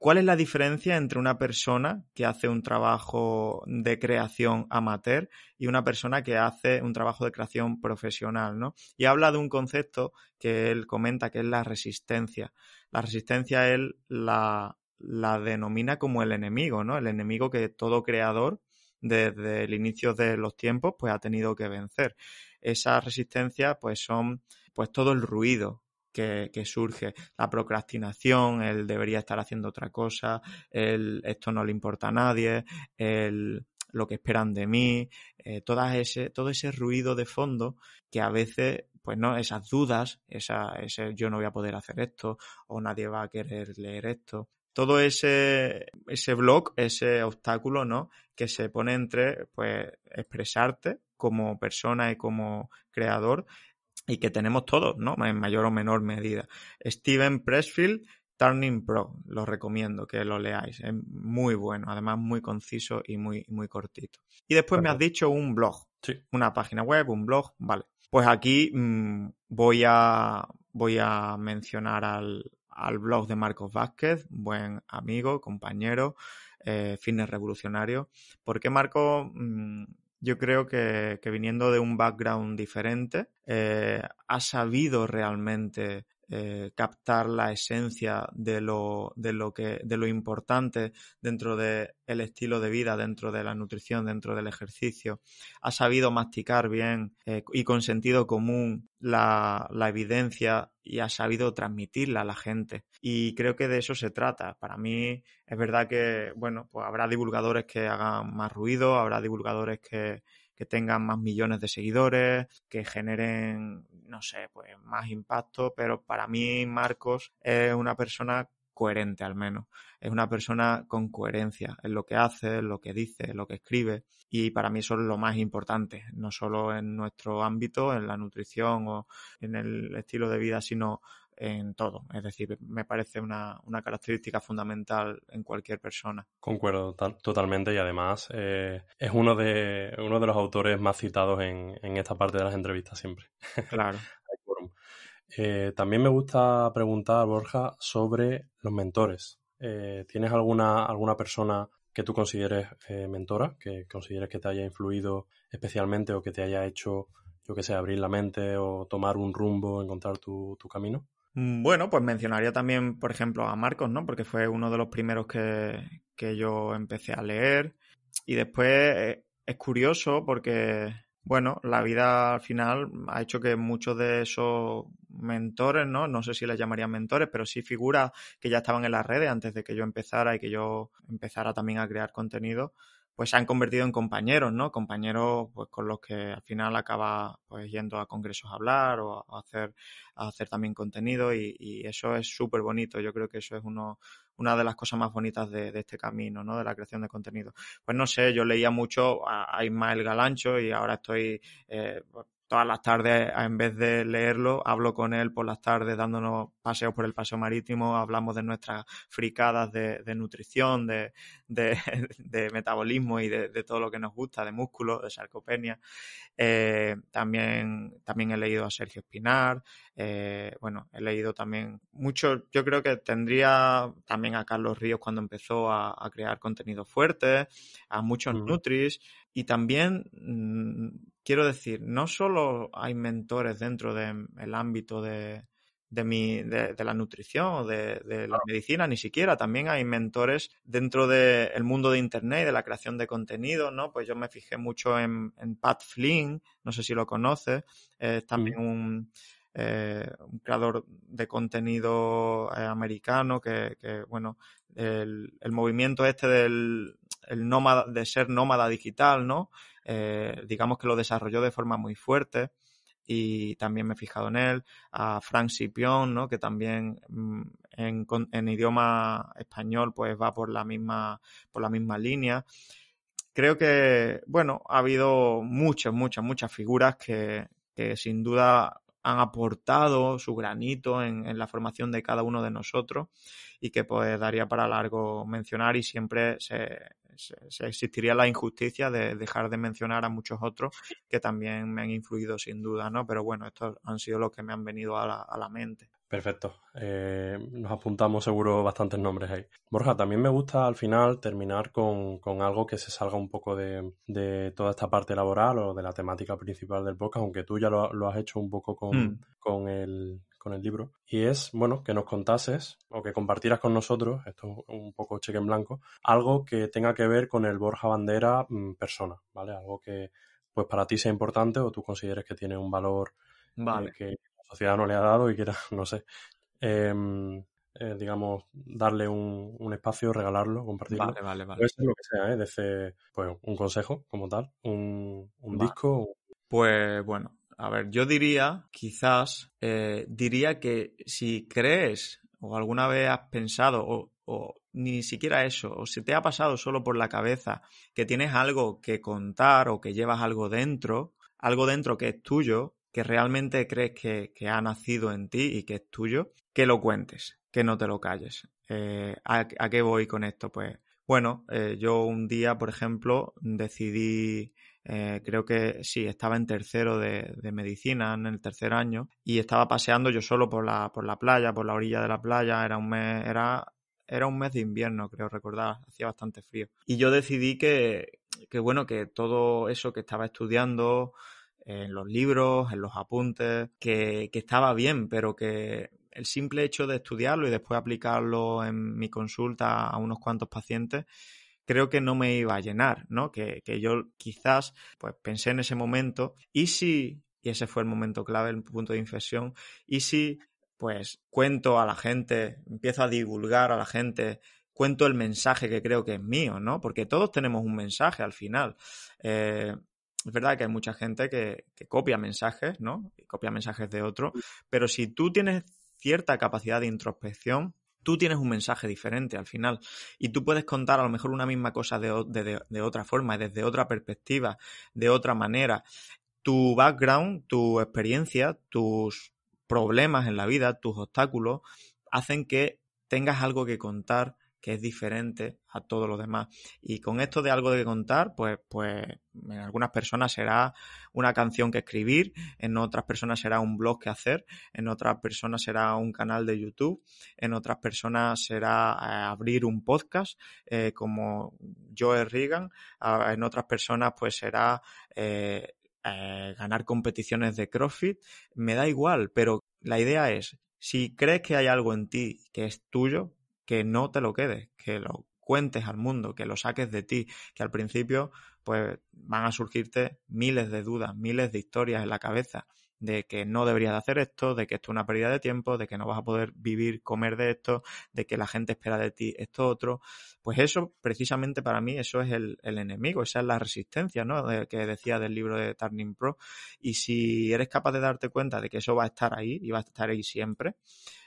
¿Cuál es la diferencia entre una persona que hace un trabajo de creación amateur y una persona que hace un trabajo de creación profesional? ¿no? Y habla de un concepto que él comenta que es la resistencia. La resistencia él la, denomina como el enemigo, ¿no? El enemigo que todo creador desde el inicio de los tiempos pues ha tenido que vencer. Esa resistencia pues son pues todo el ruido, que, surge, la procrastinación, el debería estar haciendo otra cosa, el esto no le importa a nadie, el lo que esperan de mí, eh, ese, todo ese ruido de fondo que a veces, pues no, esas dudas, esa, ese yo no voy a poder hacer esto o nadie va a querer leer esto. Todo ese, ese blog, ese obstáculo, ¿no? Que se pone entre, pues, expresarte como persona y como creador y que tenemos todos, ¿no? En mayor o menor medida. Steven Pressfield, Turning Pro, lo recomiendo que lo leáis, es muy bueno, además muy conciso y muy, muy cortito. Y después me has dicho un blog, sí. una página web, un blog, vale. Pues aquí mm, voy, a, voy a mencionar al, al, blog de Marcos Vázquez, buen amigo, compañero, eh, fitness revolucionario. ¿Por qué Marcos mm, yo creo que, viniendo de un background diferente, eh, ha sabido realmente eh, captar la esencia de lo, de lo que, de lo importante dentro del estilo de vida, dentro de la nutrición, dentro del ejercicio. Ha sabido masticar bien eh, y con sentido común la, la, evidencia y ha sabido transmitirla a la gente. Y creo que de eso se trata. Para mí es verdad que, bueno, pues habrá divulgadores que hagan más ruido, habrá divulgadores que, que tengan más millones de seguidores, que generen, no sé, pues más impacto, pero para mí Marcos es una persona coherente al menos. Es una persona con coherencia en lo que hace, en lo que dice, en lo que escribe. Y para mí eso es lo más importante, no solo en nuestro ámbito, en la nutrición o en el estilo de vida, sino en todo. Es decir, me parece una, característica fundamental en cualquier persona. Concuerdo totalmente y además eh, es uno de, uno de los autores más citados en, esta parte de las entrevistas siempre. Claro. Eh, también me gusta preguntar, Borja, sobre los mentores. Eh, ¿Tienes alguna, alguna persona que tú consideres mentora, que consideres que te haya influido especialmente o que te haya hecho, yo que sé, abrir la mente o tomar un rumbo, encontrar tu camino? Mm, bueno, pues mencionaría también, por ejemplo, a Marcos, ¿no? Porque fue uno de los primeros que, yo empecé a leer. Y después eh, es curioso porque, bueno, la vida al final ha hecho que muchos de esos mentores, ¿no? No sé si les llamarían mentores, pero sí figuras que ya estaban en las redes antes de que yo empezara y que yo empezara también a crear contenido, pues se han convertido en compañeros, ¿no? Compañeros pues con los que al final acaba pues yendo a congresos a hablar o a hacer, a hacer también contenido y, eso es súper bonito. Yo creo que eso es uno, una de las cosas más bonitas de, este camino, ¿no? De la creación de contenido. Pues no sé, yo leía mucho a, a Ismael Galancho y ahora estoy eh, todas las tardes, en vez de leerlo, hablo con él por las tardes dándonos paseos por el paseo marítimo, hablamos de nuestras fricadas de, nutrición, de, de, metabolismo y de, todo lo que nos gusta, de músculo, de sarcopenia. Eh, también, también he leído a Sergio Espinar, eh, bueno, he leído también mucho, yo creo que tendría también a Carlos Ríos cuando empezó a, crear contenido fuerte, a muchos Nutris, y también mm, quiero decir, no solo hay mentores dentro del ámbito de, de, mi, de, la nutrición o de, la medicina, ni siquiera. También hay mentores dentro del mundo de Internet y de la creación de contenido, ¿no? Pues yo me fijé mucho en, Pat Flynn, no sé si lo conoces, es también un, eh, un, creador de contenido eh, americano que, que bueno, el, el, movimiento este del el nómada, de ser nómada digital, ¿no? Eh, digamos que lo desarrolló de forma muy fuerte y también me he fijado en él, a Frank Sipion, ¿no? que también mm, en, idioma español pues va por la misma, por la misma línea. Creo que, bueno, ha habido muchas, muchas, muchas figuras que, que sin duda han aportado su granito en, en, la formación de cada uno de nosotros y que pues daría para largo mencionar y siempre se, se, existiría la injusticia de dejar de mencionar a muchos otros que también me han influido sin duda, ¿no? Pero bueno, estos han sido los que me han venido a la, mente. Perfecto. Eh, nos apuntamos seguro bastantes nombres ahí. Borja, también me gusta al final terminar con, algo que se salga un poco de, toda esta parte laboral o de la temática principal del podcast, aunque tú ya lo, has hecho un poco con, mm. con el, con el libro, y es, bueno, que nos contases o que compartieras con nosotros, esto es un poco cheque en blanco, algo que tenga que ver con el Borja Bandera mm, persona, ¿vale? Algo que, pues para ti sea importante o tú consideres que tiene un valor eh, que la sociedad no le ha dado y quiera, no sé, em, eh, digamos, darle un, espacio, regalarlo, compartirlo. Vale, vale, vale. Puede ser lo que sea, ¿eh? Desde, pues, un consejo como tal, un, un disco. Pues bueno, a ver, yo diría, quizás, eh, diría que si crees o alguna vez has pensado o, o ni siquiera eso, o si te ha pasado solo por la cabeza que tienes algo que contar o que llevas algo dentro, algo dentro que es tuyo, que realmente crees que, ha nacido en ti y que es tuyo, que lo cuentes, que no te lo calles. Eh, ¿a, qué voy con esto? Pues bueno, eh, yo un día, por ejemplo, decidí eh, creo que sí, estaba en tercero de, medicina, en el tercer año, y estaba paseando yo solo por la, por la playa, por la orilla de la playa, era un mes, era, era un mes de invierno, creo recordar, hacía bastante frío. Y yo decidí que, que bueno, que todo eso que estaba estudiando en los libros, en los apuntes, que, que estaba bien, pero que el simple hecho de estudiarlo y después aplicarlo en mi consulta a unos cuantos pacientes, creo que no me iba a llenar, ¿no? Que, que, yo quizás, pues pensé en ese momento, y si, y ese fue el momento clave, el punto de inflexión, y si, pues cuento a la gente, empiezo a divulgar a la gente, cuento el mensaje que creo que es mío, ¿no? Porque todos tenemos un mensaje al final. Eh, es verdad que hay mucha gente que, que copia mensajes, ¿no? Y copia mensajes de otro, pero si tú tienes cierta capacidad de introspección, tú tienes un mensaje diferente al final y tú puedes contar a lo mejor una misma cosa de, otra forma, desde otra perspectiva, de otra manera. Tu background, tu experiencia, tus problemas en la vida, tus obstáculos, hacen que tengas algo que contar que es diferente a todo lo demás. Y con esto de algo de contar, pues, pues en algunas personas será una canción que escribir, en otras personas será un blog que hacer, en otras personas será un canal de YouTube, en otras personas será eh, abrir un podcast eh, como Joe Reagan, en otras personas pues será eh, ganar competiciones de CrossFit, me da igual, pero la idea es, si crees que hay algo en ti que es tuyo, que no te lo quedes, que lo cuentes al mundo, que lo saques de ti, que al principio pues van a surgirte miles de dudas, miles de historias en la cabeza de que no deberías de hacer esto, de que esto es una pérdida de tiempo, de que no vas a poder vivir, comer de esto, de que la gente espera de ti esto otro. Pues eso, precisamente para mí, eso es el, enemigo, esa es la resistencia, ¿no? Que decía del libro de Turning Pro. Y si eres capaz de darte cuenta de que eso va a estar ahí y va a estar ahí siempre,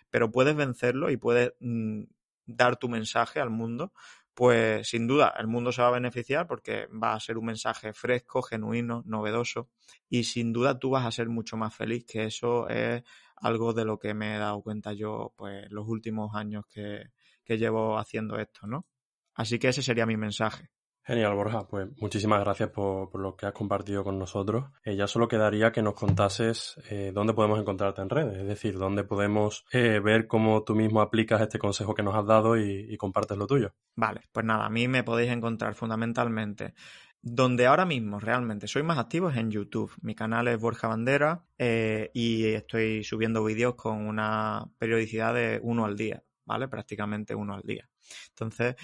pero puedes vencerlo y puedes mm, dar tu mensaje al mundo, pues sin duda el mundo se va a beneficiar porque va a ser un mensaje fresco, genuino, novedoso y sin duda tú vas a ser mucho más feliz, que eso es algo de lo que me he dado cuenta yo pues los últimos años que, que llevo haciendo esto, ¿no? Así que ese sería mi mensaje. Genial, Borja. Pues muchísimas gracias por, por lo que has compartido con nosotros. Eh, ya solo quedaría que nos contases eh, dónde podemos encontrarte en redes, es decir, dónde podemos eh, ver cómo tú mismo aplicas este consejo que nos has dado y, compartes lo tuyo. Vale, pues nada, a mí me podéis encontrar fundamentalmente donde ahora mismo realmente soy más activo es en YouTube. Mi canal es Borja Bandera y estoy subiendo vídeos con una periodicidad de uno al día, ¿vale? Prácticamente uno al día. Entonces,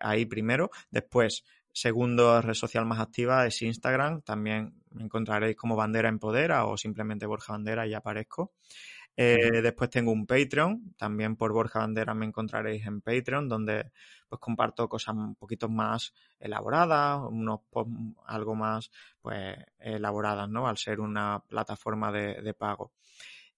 ahí primero. Después, Segundo red social más activa es Instagram. También me encontraréis como Bandera Empodera o simplemente Borja Bandera y aparezco. Eh, después tengo un Patreon, también por Borja Bandera me encontraréis en Patreon, donde pues comparto cosas un poquito más elaboradas, unos algo más pues elaboradas, ¿no? Al ser una plataforma de, de pago.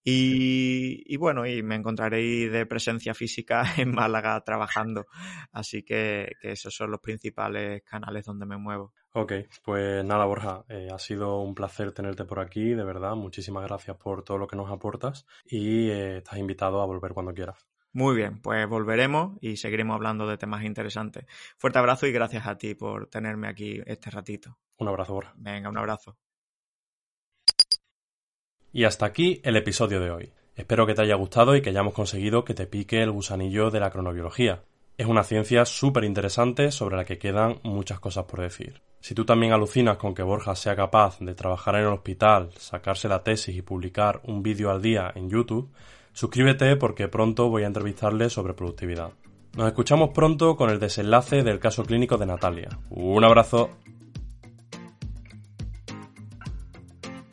Y, y, bueno, y me encontraréis de presencia física en Málaga trabajando. Así que, que esos son los principales canales donde me muevo. Ok, pues nada, Borja, eh, ha sido un placer tenerte por aquí, de verdad. Muchísimas gracias por todo lo que nos aportas y eh, estás invitado a volver cuando quieras. Muy bien, pues volveremos y seguiremos hablando de temas interesantes. Fuerte abrazo y gracias a ti por tenerme aquí este ratito. Un abrazo, Borja. Venga, un abrazo. Y hasta aquí el episodio de hoy. Espero que te haya gustado y que hayamos conseguido que te pique el gusanillo de la cronobiología. Es una ciencia súper interesante sobre la que quedan muchas cosas por decir. Si tú también alucinas con que Borja sea capaz de trabajar en el hospital, sacarse la tesis y publicar un vídeo al día en YouTube, suscríbete porque pronto voy a entrevistarle sobre productividad. Nos escuchamos pronto con el desenlace del caso clínico de Natalia. Un abrazo.